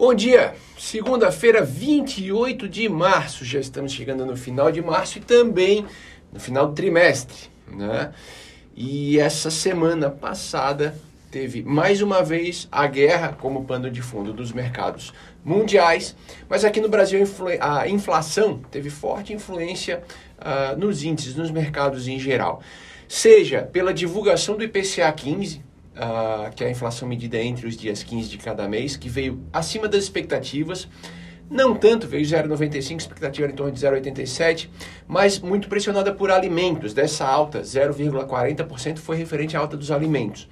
Bom dia, segunda-feira, 28 de março. Já estamos chegando no final de março e também no final do trimestre, né? E essa semana passada teve mais uma vez a guerra como pano de fundo dos mercados mundiais, mas aqui no Brasil a inflação teve forte influência uh, nos índices, nos mercados em geral. Seja pela divulgação do IPCA 15, uh, que é a inflação medida entre os dias 15 de cada mês, que veio acima das expectativas. Não tanto, veio 0,95, expectativa em torno de 0,87, mas muito pressionada por alimentos. Dessa alta, 0,40% foi referente à alta dos alimentos.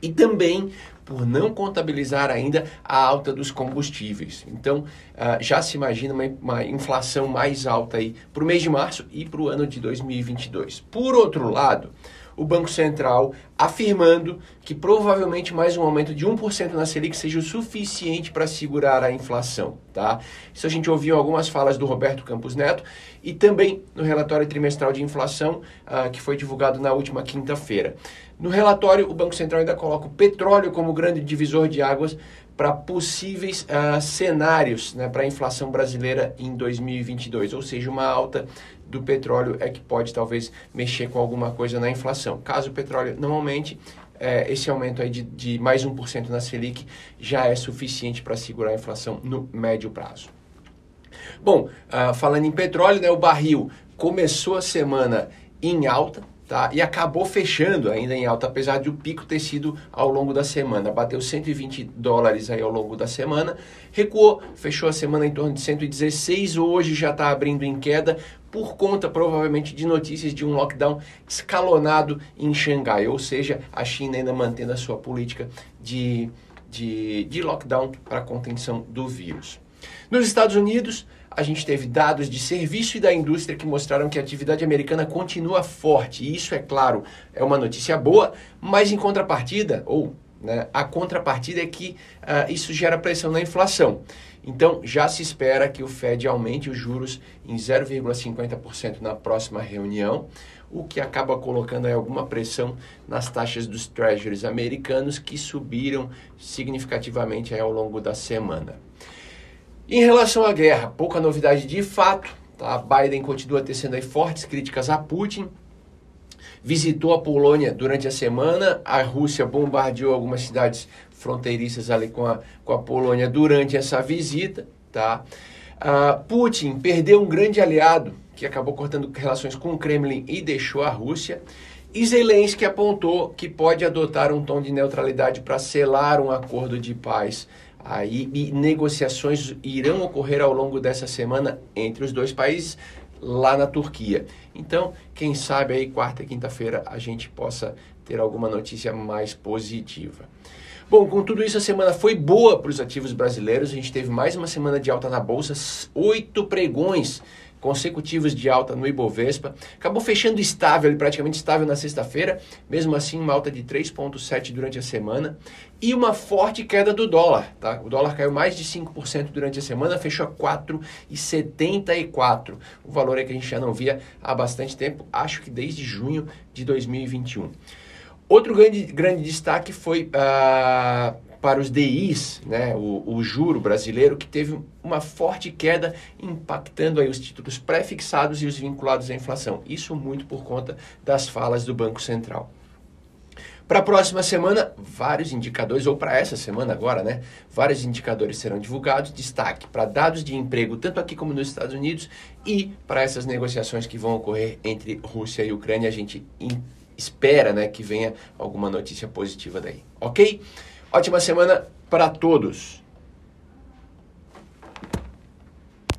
E também por não contabilizar ainda a alta dos combustíveis. Então, uh, já se imagina uma, uma inflação mais alta aí para o mês de março e para o ano de 2022. Por outro lado, o Banco Central afirmando que provavelmente mais um aumento de 1% na Selic seja o suficiente para segurar a inflação. Tá? Isso a gente ouviu algumas falas do Roberto Campos Neto e também no relatório trimestral de inflação uh, que foi divulgado na última quinta-feira. No relatório, o Banco Central ainda coloca o petróleo como grande divisor de águas para possíveis uh, cenários né, para a inflação brasileira em 2022, ou seja, uma alta do petróleo é que pode talvez mexer com alguma coisa na inflação. Caso o petróleo não aumente, é, esse aumento aí de, de mais 1% na Selic já é suficiente para segurar a inflação no médio prazo. Bom, uh, falando em petróleo, né, o barril começou a semana em alta, tá? E acabou fechando ainda em alta, apesar de o pico ter sido ao longo da semana. Bateu 120 dólares aí ao longo da semana, recuou, fechou a semana em torno de 116, hoje já está abrindo em queda por conta provavelmente de notícias de um lockdown escalonado em Xangai, ou seja, a China ainda mantendo a sua política de, de, de lockdown para contenção do vírus. Nos Estados Unidos, a gente teve dados de serviço e da indústria que mostraram que a atividade americana continua forte. E isso, é claro, é uma notícia boa, mas em contrapartida, ou né, a contrapartida é que uh, isso gera pressão na inflação. Então, já se espera que o Fed aumente os juros em 0,50% na próxima reunião, o que acaba colocando alguma pressão nas taxas dos treasuries americanos, que subiram significativamente ao longo da semana. Em relação à guerra, pouca novidade de fato. Tá? Biden continua tecendo fortes críticas a Putin. Visitou a Polônia durante a semana. A Rússia bombardeou algumas cidades fronteiriças ali com a, com a Polônia durante essa visita. Tá? Uh, Putin perdeu um grande aliado que acabou cortando relações com o Kremlin e deixou a Rússia. E Zelensky apontou que pode adotar um tom de neutralidade para selar um acordo de paz Aí negociações irão ocorrer ao longo dessa semana entre os dois países lá na Turquia. Então, quem sabe aí quarta e quinta-feira a gente possa ter alguma notícia mais positiva. Bom, com tudo isso, a semana foi boa para os ativos brasileiros. A gente teve mais uma semana de alta na bolsa, oito pregões consecutivos de alta no Ibovespa. Acabou fechando estável, praticamente estável na sexta-feira, mesmo assim uma alta de 3,7% durante a semana. E uma forte queda do dólar. Tá? O dólar caiu mais de 5% durante a semana, fechou a 4,74. O valor é que a gente já não via há bastante tempo, acho que desde junho de 2021. Outro grande, grande destaque foi uh, para os DIs, né, o, o, juro brasileiro, que teve uma forte queda, impactando aí os títulos pré-fixados e os vinculados à inflação. Isso muito por conta das falas do Banco Central. Para a próxima semana, vários indicadores, ou para essa semana agora, né? Vários indicadores serão divulgados. Destaque para dados de emprego, tanto aqui como nos Estados Unidos, e para essas negociações que vão ocorrer entre Rússia e Ucrânia. A gente espera né, que venha alguma notícia positiva daí, ok? Ótima semana para todos!